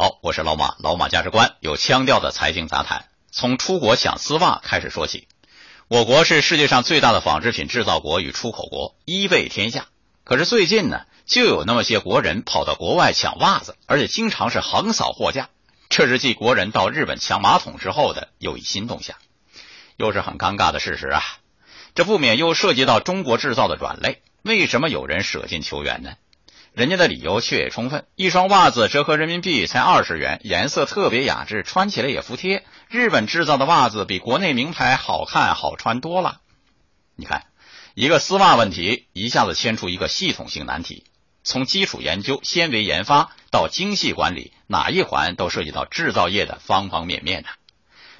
好，我是老马，老马价值观有腔调的财经杂谈，从出国抢丝袜开始说起。我国是世界上最大的纺织品制造国与出口国，一卫天下。可是最近呢，就有那么些国人跑到国外抢袜子，而且经常是横扫货架。这是继国人到日本抢马桶之后的又一新动向，又是很尴尬的事实啊！这不免又涉及到中国制造的软肋，为什么有人舍近求远呢？人家的理由却也充分，一双袜子折合人民币才二十元，颜色特别雅致，穿起来也服帖。日本制造的袜子比国内名牌好看好穿多了。你看，一个丝袜问题一下子牵出一个系统性难题，从基础研究、纤维研发到精细管理，哪一环都涉及到制造业的方方面面的。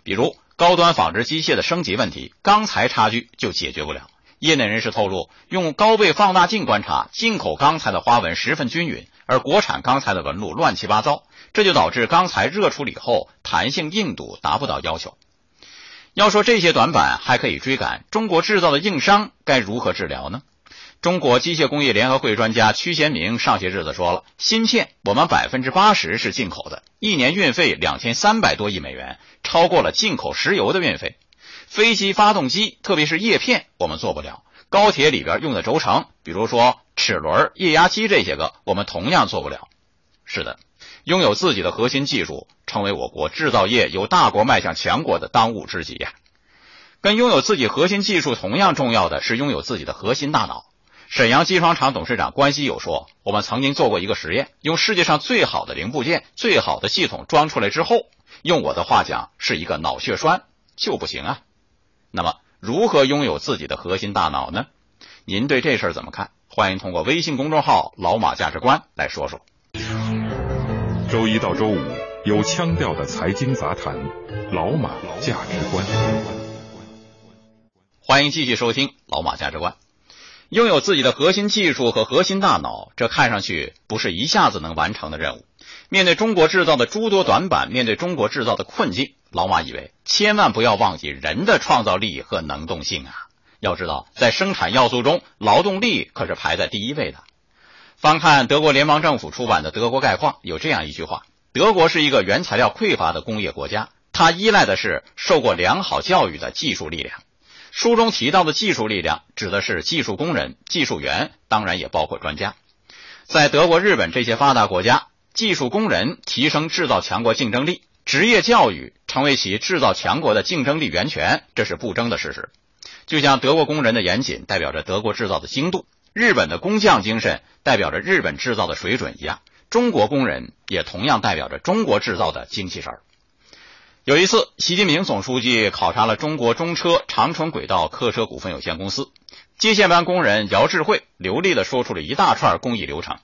比如高端纺织机械的升级问题，钢材差距就解决不了。业内人士透露，用高倍放大镜观察，进口钢材的花纹十分均匀，而国产钢材的纹路乱七八糟，这就导致钢材热处理后弹性硬度达不到要求。要说这些短板，还可以追赶中国制造的硬伤该如何治疗呢？中国机械工业联合会专家屈贤明上些日子说了，芯片我们百分之八十是进口的，一年运费两千三百多亿美元，超过了进口石油的运费。飞机发动机，特别是叶片，我们做不了；高铁里边用的轴承，比如说齿轮、液压机这些个，我们同样做不了。是的，拥有自己的核心技术，成为我国制造业由大国迈向强国的当务之急呀。跟拥有自己核心技术同样重要的是拥有自己的核心大脑。沈阳机床厂董事长关西友说：“我们曾经做过一个实验，用世界上最好的零部件、最好的系统装出来之后，用我的话讲，是一个脑血栓就不行啊。”那么，如何拥有自己的核心大脑呢？您对这事儿怎么看？欢迎通过微信公众号“老马价值观”来说说。周一到周五有腔调的财经杂谈，老马价值观。欢迎继续收听老马价值观。拥有自己的核心技术和核心大脑，这看上去不是一下子能完成的任务。面对中国制造的诸多短板，面对中国制造的困境，老马以为千万不要忘记人的创造力和能动性啊！要知道，在生产要素中，劳动力可是排在第一位的。翻看德国联邦政府出版的《德国概况》，有这样一句话：德国是一个原材料匮乏的工业国家，它依赖的是受过良好教育的技术力量。书中提到的技术力量，指的是技术工人、技术员，当然也包括专家。在德国、日本这些发达国家。技术工人提升制造强国竞争力，职业教育成为其制造强国的竞争力源泉，这是不争的事实。就像德国工人的严谨代表着德国制造的精度，日本的工匠精神代表着日本制造的水准一样，中国工人也同样代表着中国制造的精气神儿。有一次，习近平总书记考察了中国中车长春轨道客车股份有限公司，接线班工人姚志慧流利地说出了一大串工艺流程。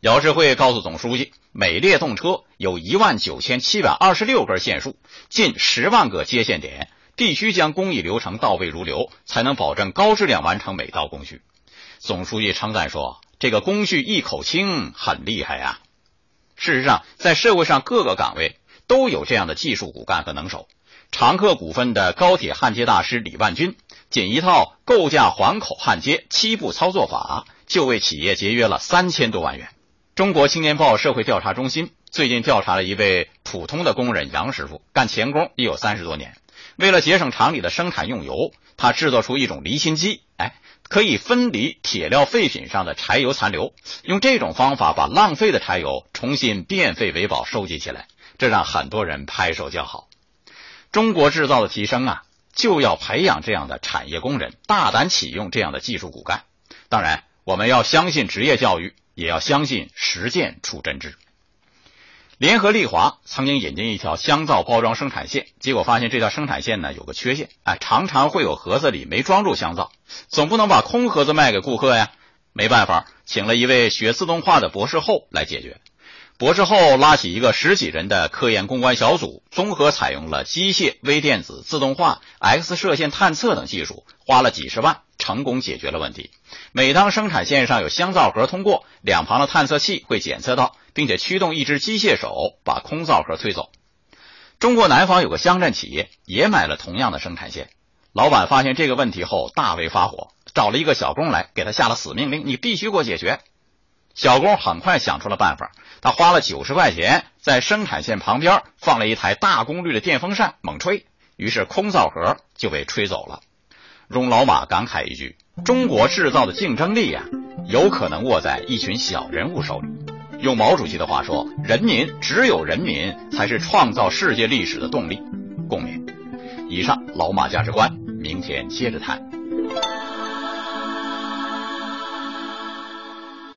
姚志慧告诉总书记，每列动车有一万九千七百二十六根线束，近十万个接线点，必须将工艺流程到位如流，才能保证高质量完成每道工序。总书记称赞说：“这个工序一口清，很厉害呀。”事实上，在社会上各个岗位都有这样的技术骨干和能手。长客股份的高铁焊接大师李万军，仅一套构架环口焊接七步操作法，就为企业节约了三千多万元。中国青年报社会调查中心最近调查了一位普通的工人杨师傅，干钳工已有三十多年。为了节省厂里的生产用油，他制作出一种离心机，哎，可以分离铁料废品上的柴油残留，用这种方法把浪费的柴油重新变废为宝收集起来，这让很多人拍手叫好。中国制造的提升啊，就要培养这样的产业工人，大胆启用这样的技术骨干。当然，我们要相信职业教育。也要相信实践出真知。联合利华曾经引进一条香皂包装生产线，结果发现这条生产线呢有个缺陷，哎，常常会有盒子里没装住香皂，总不能把空盒子卖给顾客呀。没办法，请了一位学自动化的博士后来解决。博士后拉起一个十几人的科研攻关小组，综合采用了机械、微电子、自动化、X 射线探测等技术，花了几十万，成功解决了问题。每当生产线上有香皂盒通过，两旁的探测器会检测到，并且驱动一只机械手把空皂盒推走。中国南方有个乡镇企业也买了同样的生产线，老板发现这个问题后大为发火，找了一个小工来，给他下了死命令：你必须给我解决。小工很快想出了办法，他花了九十块钱在生产线旁边放了一台大功率的电风扇，猛吹，于是空皂盒就被吹走了。容老马感慨一句：“中国制造的竞争力呀，有可能握在一群小人物手里。”用毛主席的话说：“人民只有人民才是创造世界历史的动力。”共勉。以上老马价值观，明天接着谈。